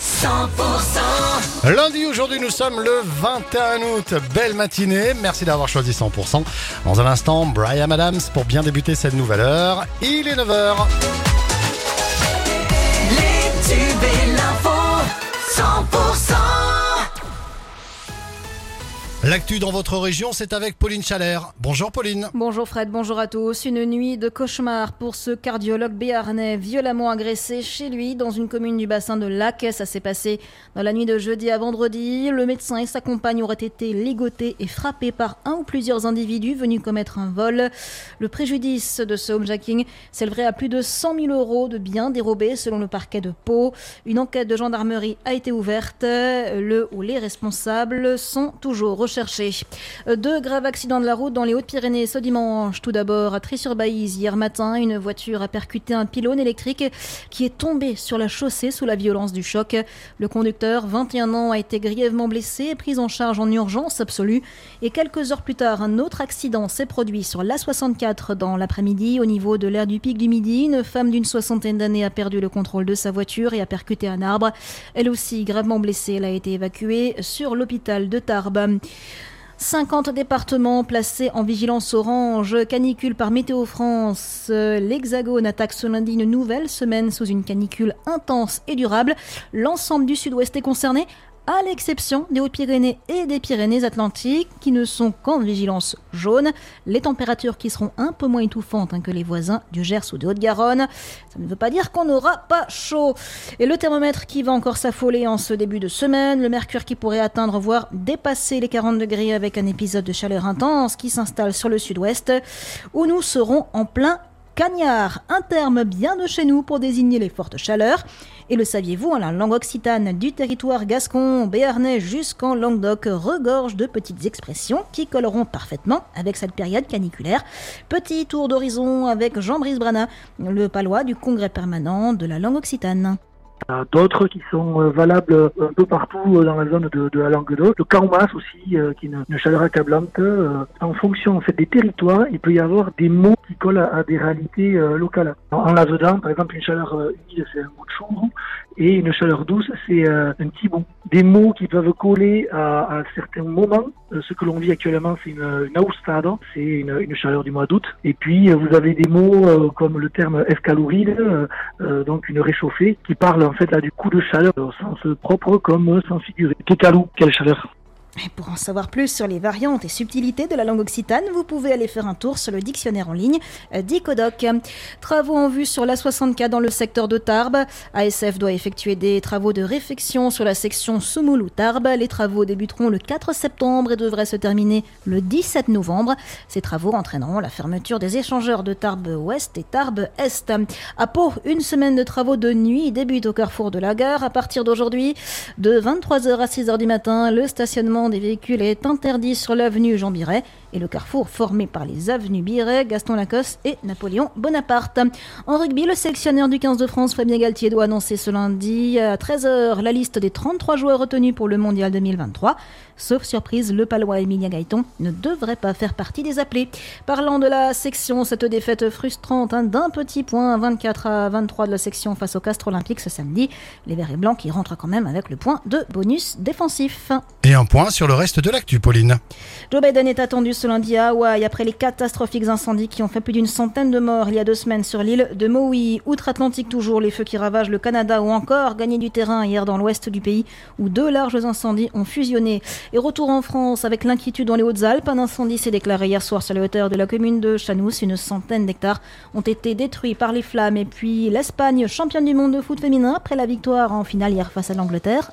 100% Lundi, aujourd'hui, nous sommes le 21 août. Belle matinée. Merci d'avoir choisi 100%. Dans un instant, Brian Adams pour bien débuter cette nouvelle heure. Il est 9h. L'actu dans votre région, c'est avec Pauline Chalère. Bonjour Pauline. Bonjour Fred, bonjour à tous. Une nuit de cauchemar pour ce cardiologue béarnais violemment agressé chez lui dans une commune du bassin de Lac. Ça s'est passé dans la nuit de jeudi à vendredi. Le médecin et sa compagne auraient été ligotés et frappés par un ou plusieurs individus venus commettre un vol. Le préjudice de ce homejacking s'élèverait à plus de 100 000 euros de biens dérobés selon le parquet de Pau. Une enquête de gendarmerie a été ouverte. Le ou les responsables sont toujours recherchés. Deux graves accidents de la route dans les Hautes-Pyrénées ce dimanche. Tout d'abord, à Tri-sur-Baïse, hier matin, une voiture a percuté un pylône électrique qui est tombé sur la chaussée sous la violence du choc. Le conducteur, 21 ans, a été grièvement blessé et pris en charge en urgence absolue. Et quelques heures plus tard, un autre accident s'est produit sur l'A64 dans l'après-midi au niveau de l'aire du Pic du Midi. Une femme d'une soixantaine d'années a perdu le contrôle de sa voiture et a percuté un arbre. Elle aussi gravement blessée, elle a été évacuée sur l'hôpital de Tarbes. 50 départements placés en vigilance orange, canicule par Météo France. L'Hexagone attaque ce lundi une nouvelle semaine sous une canicule intense et durable. L'ensemble du sud-ouest est concerné, à l'exception des Hautes-Pyrénées et des Pyrénées-Atlantiques, qui ne sont qu'en vigilance jaune. Les températures qui seront un peu moins étouffantes hein, que les voisins du Gers ou de Haute-Garonne. Ça ne veut pas dire qu'on n'aura pas chaud. Et le thermomètre qui va encore s'affoler en ce début de semaine, le mercure qui pourrait atteindre, voire dépasser les 40 degrés avec un épisode de chaleur intense qui s'installe sur le sud-ouest, où nous serons en plein cagnard, un terme bien de chez nous pour désigner les fortes chaleurs. Et le saviez-vous, la langue occitane du territoire gascon, béarnais jusqu'en Languedoc regorge de petites expressions qui colleront parfaitement avec cette période caniculaire. Petit tour d'horizon avec Jean-Brice Brana, le palois du congrès permanent de la langue occitane. D'autres qui sont euh, valables un peu partout euh, dans la zone de, de la Languedoc. Le Caumas aussi, euh, qui est une, chaleur accablante. En fonction des territoires, il peut y avoir des mots qui collent à, des réalités locales. En, en Lavedan, par exemple, une chaleur humide, c'est un mot de chambre, et une chaleur douce, c'est un petit bon. Des mots qui peuvent coller à, certains moments. Ce que l'on vit actuellement, c'est une, une c'est une, une chaleur du mois d'août. Et puis, vous avez des mots comme le terme escaloride, donc une réchauffée, qui parle en fait là du coup de chaleur au sens propre comme au sens figuré. Kekalou, quelle chaleur Pour en savoir plus sur les variantes et subtilités de la langue occitane, vous pouvez aller faire un tour sur le dictionnaire en ligne d'Icodoc. Travaux en vue sur la 64 dans le secteur de Tarbes. ASF doit effectuer des travaux de réfection sur la section Soumoulou-Tarbes. Les travaux débuteront le 4 septembre et devraient se terminer le 17 novembre. Ces travaux entraîneront la fermeture des échangeurs de Tarbes-Ouest et Tarbes-Est. À Pau, une semaine de travaux de nuit débute au carrefour de la gare. À partir d'aujourd'hui, de 23h à 6h du matin, le stationnement des véhicules est interdit sur l'avenue Jean Biret et le carrefour formé par les avenues Biret, Gaston Lacoste et Napoléon Bonaparte. En rugby, le sélectionneur du 15 de France, Fabien Galtier, doit annoncer ce lundi à 13h la liste des 33 joueurs retenus pour le Mondial 2023. Sauf surprise, le palois Emilia Gaëton ne devrait pas faire partie des appelés. Parlant de la section, cette défaite frustrante hein, d'un petit point, 24 à 23 de la section face au Castre Olympique ce samedi. Les Verts et Blancs qui rentrent quand même avec le point de bonus défensif. Et un point sur le reste de l'actu, Pauline. Joe Biden est attendu ce lundi à Hawaï après les catastrophiques incendies qui ont fait plus d'une centaine de morts il y a deux semaines sur l'île de Maui. Outre-Atlantique toujours, les feux qui ravagent le Canada ou encore gagné du terrain hier dans l'ouest du pays où deux larges incendies ont fusionné. Et retour en France avec l'inquiétude dans les Hautes-Alpes. Un incendie s'est déclaré hier soir sur les hauteurs de la commune de Chanous. Une centaine d'hectares ont été détruits par les flammes. Et puis l'Espagne, championne du monde de foot féminin après la victoire en finale hier face à l'Angleterre.